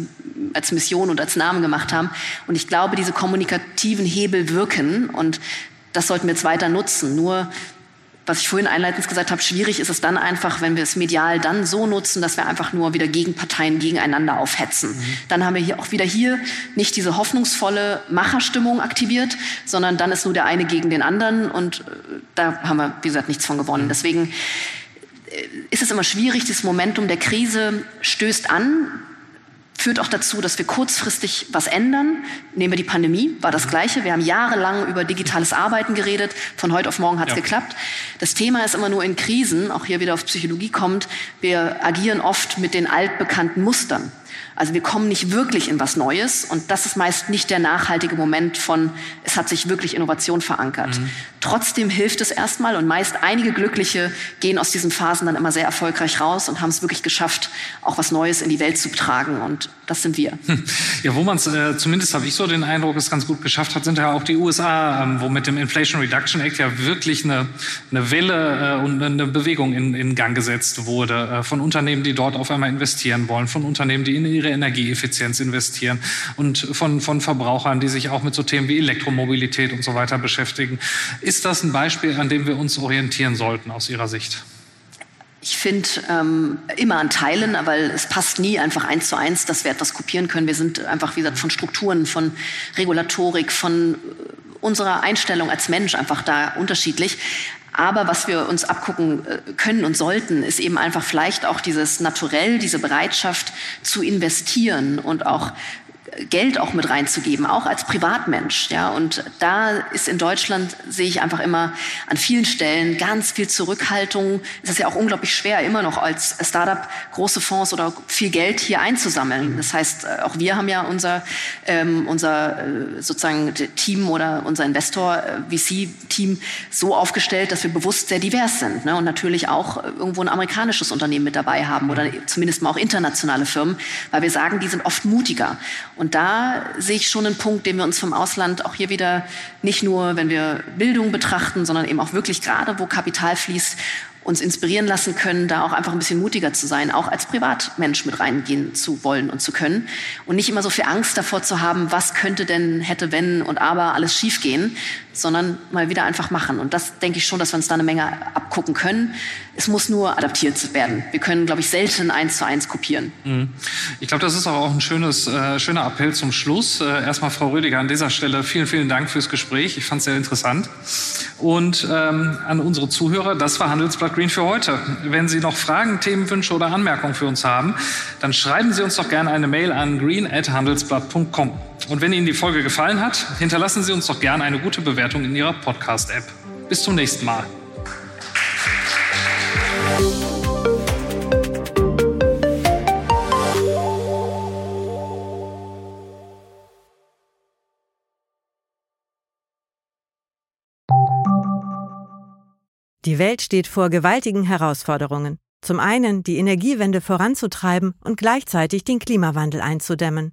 als Mission und als Namen gemacht haben. Und ich glaube, diese kommunikativen Hebel wirken und das sollten wir jetzt weiter nutzen. Nur was ich vorhin einleitend gesagt habe, schwierig ist es dann einfach, wenn wir es medial dann so nutzen, dass wir einfach nur wieder Gegenparteien gegeneinander aufhetzen. Mhm. Dann haben wir hier auch wieder hier nicht diese hoffnungsvolle Macherstimmung aktiviert, sondern dann ist nur der eine gegen den anderen und äh, da haben wir, wie gesagt, nichts von gewonnen. Mhm. Deswegen äh, ist es immer schwierig, dieses Momentum der Krise stößt an, führt auch dazu, dass wir kurzfristig was ändern. Nehmen wir die Pandemie, war das Gleiche. Wir haben jahrelang über digitales Arbeiten geredet. Von heute auf morgen hat es ja. geklappt. Das Thema ist immer nur in Krisen, auch hier wieder auf Psychologie kommt, wir agieren oft mit den altbekannten Mustern. Also wir kommen nicht wirklich in was Neues und das ist meist nicht der nachhaltige Moment von, es hat sich wirklich Innovation verankert. Mhm. Trotzdem hilft es erstmal und meist einige Glückliche gehen aus diesen Phasen dann immer sehr erfolgreich raus und haben es wirklich geschafft, auch was Neues in die Welt zu tragen und das sind wir. Hm. Ja, wo man es, äh, zumindest habe ich so den Eindruck, es ganz gut geschafft hat, sind ja auch die USA, ähm, wo mit dem Inflation Reduction Act ja wirklich eine, eine Welle äh, und eine Bewegung in, in Gang gesetzt wurde äh, von Unternehmen, die dort auf einmal investieren wollen, von Unternehmen, die in ihre Energieeffizienz investieren und von, von Verbrauchern, die sich auch mit so Themen wie Elektromobilität und so weiter beschäftigen. Ist das ein Beispiel, an dem wir uns orientieren sollten aus Ihrer Sicht? ich finde ähm, immer an Teilen, weil es passt nie einfach eins zu eins, dass wir etwas kopieren können. Wir sind einfach, wie gesagt, von Strukturen, von Regulatorik, von äh, unserer Einstellung als Mensch einfach da unterschiedlich. Aber was wir uns abgucken äh, können und sollten, ist eben einfach vielleicht auch dieses Naturell, diese Bereitschaft zu investieren und auch Geld auch mit reinzugeben, auch als Privatmensch. Ja, und da ist in Deutschland sehe ich einfach immer an vielen Stellen ganz viel Zurückhaltung. Es ist ja auch unglaublich schwer, immer noch als Startup große Fonds oder viel Geld hier einzusammeln. Das heißt, äh, auch wir haben ja unser ähm, unser äh, sozusagen Team oder unser Investor äh, VC-Team so aufgestellt, dass wir bewusst sehr divers sind ne? und natürlich auch irgendwo ein amerikanisches Unternehmen mit dabei haben oder zumindest mal auch internationale Firmen, weil wir sagen, die sind oft mutiger. Und da sehe ich schon einen Punkt, den wir uns vom Ausland auch hier wieder nicht nur, wenn wir Bildung betrachten, sondern eben auch wirklich gerade, wo Kapital fließt, uns inspirieren lassen können, da auch einfach ein bisschen mutiger zu sein, auch als Privatmensch mit reingehen zu wollen und zu können. Und nicht immer so viel Angst davor zu haben, was könnte denn, hätte, wenn und aber alles schiefgehen, sondern mal wieder einfach machen. Und das denke ich schon, dass wir uns da eine Menge abgucken können. Es muss nur adaptiert werden. Wir können, glaube ich, selten eins zu eins kopieren. Mhm. Ich glaube, das ist auch ein schönes, äh, schöner Appell zum Schluss. Äh, erstmal, Frau Rüdiger, an dieser Stelle vielen, vielen Dank fürs Gespräch. Ich fand es sehr interessant. Und ähm, an unsere Zuhörer, das war Handelsblatt Green für heute. Wenn Sie noch Fragen, Themenwünsche oder Anmerkungen für uns haben, dann schreiben Sie uns doch gerne eine Mail an green@handelsblatt.com. Und wenn Ihnen die Folge gefallen hat, hinterlassen Sie uns doch gerne eine gute Bewertung in Ihrer Podcast-App. Bis zum nächsten Mal. Die Welt steht vor gewaltigen Herausforderungen. Zum einen die Energiewende voranzutreiben und gleichzeitig den Klimawandel einzudämmen.